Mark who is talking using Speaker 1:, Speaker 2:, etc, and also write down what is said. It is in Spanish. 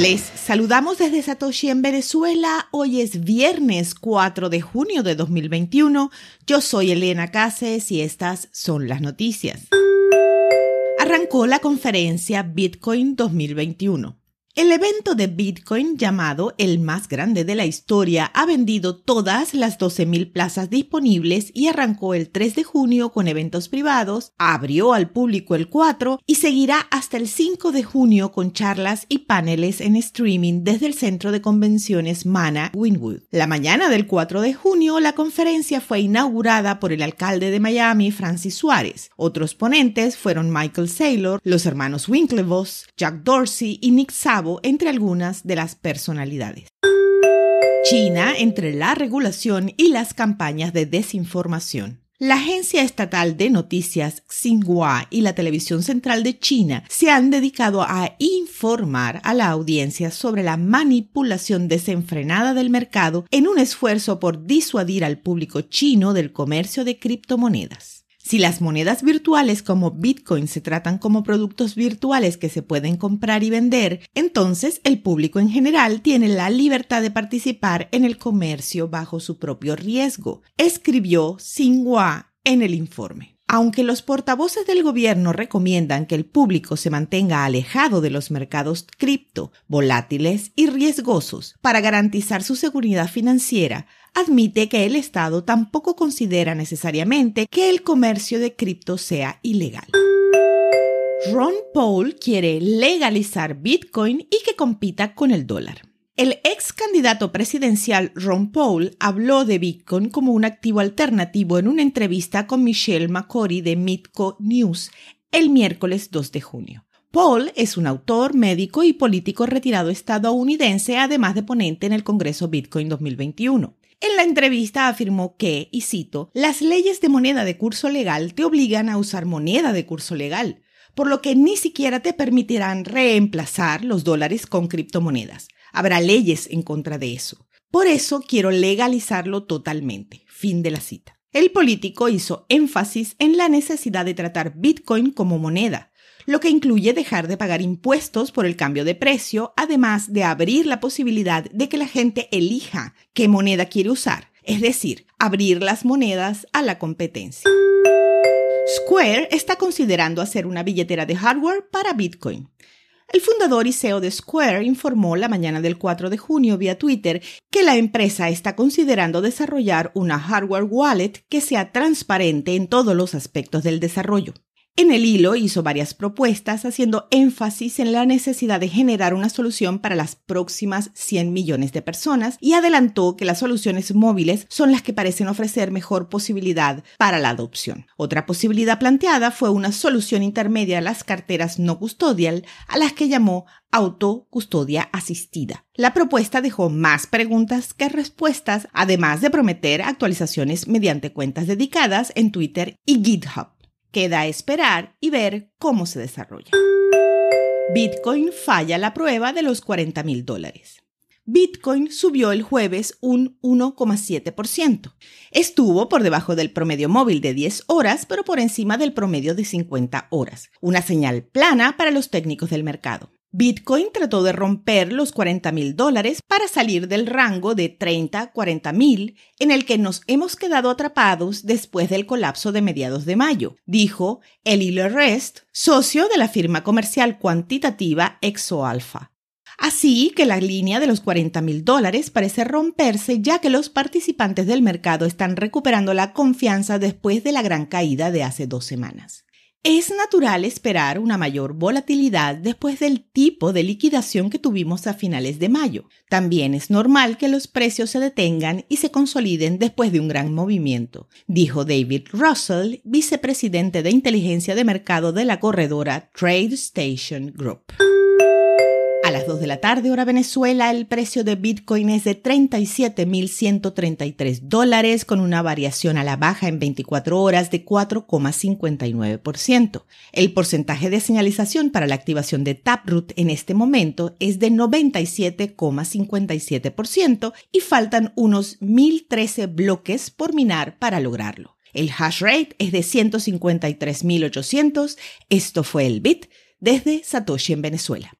Speaker 1: Les saludamos desde Satoshi en Venezuela. Hoy es viernes 4 de junio de 2021. Yo soy Elena Cases y estas son las noticias. Arrancó la conferencia Bitcoin 2021. El evento de Bitcoin, llamado el más grande de la historia, ha vendido todas las 12.000 plazas disponibles y arrancó el 3 de junio con eventos privados, abrió al público el 4 y seguirá hasta el 5 de junio con charlas y paneles en streaming desde el centro de convenciones Mana Winwood. La mañana del 4 de junio, la conferencia fue inaugurada por el alcalde de Miami, Francis Suárez. Otros ponentes fueron Michael Saylor, los hermanos Winklevoss, Jack Dorsey y Nick Entre algunas de las personalidades. China entre la regulación y las campañas de desinformación. La agencia estatal de noticias Xinhua y la televisión central de China se han dedicado a informar a la audiencia sobre la manipulación desenfrenada del mercado en un esfuerzo por disuadir al público chino del comercio de criptomonedas. Si las monedas virtuales como Bitcoin se tratan como productos virtuales que se pueden comprar y vender, entonces el público en general tiene la libertad de participar en el comercio bajo su propio riesgo, escribió Xinhua en el informe. Aunque los portavoces del gobierno recomiendan que el público se mantenga alejado de los mercados cripto, volátiles y riesgosos para garantizar su seguridad financiera, admite que el Estado tampoco considera necesariamente que el comercio de cripto sea ilegal. Ron Paul quiere legalizar Bitcoin y que compita con el dólar. El ex candidato presidencial Ron Paul habló de Bitcoin como un activo alternativo en una entrevista con Michelle McCory de Mitco News el miércoles 2 de junio. Paul es un autor, médico y político retirado estadounidense, además de ponente en el Congreso Bitcoin 2021. En la entrevista afirmó que, y cito, las leyes de moneda de curso legal te obligan a usar moneda de curso legal, por lo que ni siquiera te permitirán reemplazar los dólares con criptomonedas. Habrá leyes en contra de eso. Por eso quiero legalizarlo totalmente. Fin de la cita. El político hizo énfasis en la necesidad de tratar Bitcoin como moneda, lo que incluye dejar de pagar impuestos por el cambio de precio, además de abrir la posibilidad de que la gente elija qué moneda quiere usar, es decir, abrir las monedas a la competencia. Square está considerando hacer una billetera de hardware para Bitcoin. El fundador y CEO de Square informó la mañana del 4 de junio vía Twitter que la empresa está considerando desarrollar una hardware wallet que sea transparente en todos los aspectos del desarrollo. En el hilo hizo varias propuestas haciendo énfasis en la necesidad de generar una solución para las próximas 100 millones de personas y adelantó que las soluciones móviles son las que parecen ofrecer mejor posibilidad para la adopción. Otra posibilidad planteada fue una solución intermedia a las carteras no custodial, a las que llamó autocustodia asistida. La propuesta dejó más preguntas que respuestas, además de prometer actualizaciones mediante cuentas dedicadas en Twitter y GitHub. Queda esperar y ver cómo se desarrolla. Bitcoin falla la prueba de los 40 mil dólares. Bitcoin subió el jueves un 1,7%. Estuvo por debajo del promedio móvil de 10 horas, pero por encima del promedio de 50 horas. Una señal plana para los técnicos del mercado. Bitcoin trató de romper los 40 mil dólares para salir del rango de 30-40 mil en el que nos hemos quedado atrapados después del colapso de mediados de mayo, dijo Eli Rest, socio de la firma comercial cuantitativa ExoAlpha. Así que la línea de los 40 mil dólares parece romperse ya que los participantes del mercado están recuperando la confianza después de la gran caída de hace dos semanas. Es natural esperar una mayor volatilidad después del tipo de liquidación que tuvimos a finales de mayo. También es normal que los precios se detengan y se consoliden después de un gran movimiento, dijo David Russell, vicepresidente de inteligencia de mercado de la corredora Trade Station Group. A las 2 de la tarde, hora Venezuela, el precio de Bitcoin es de 37.133 dólares, con una variación a la baja en 24 horas de 4,59%. El porcentaje de señalización para la activación de Taproot en este momento es de 97,57% y faltan unos 1.013 bloques por minar para lograrlo. El hash rate es de 153.800. Esto fue el Bit desde Satoshi en Venezuela.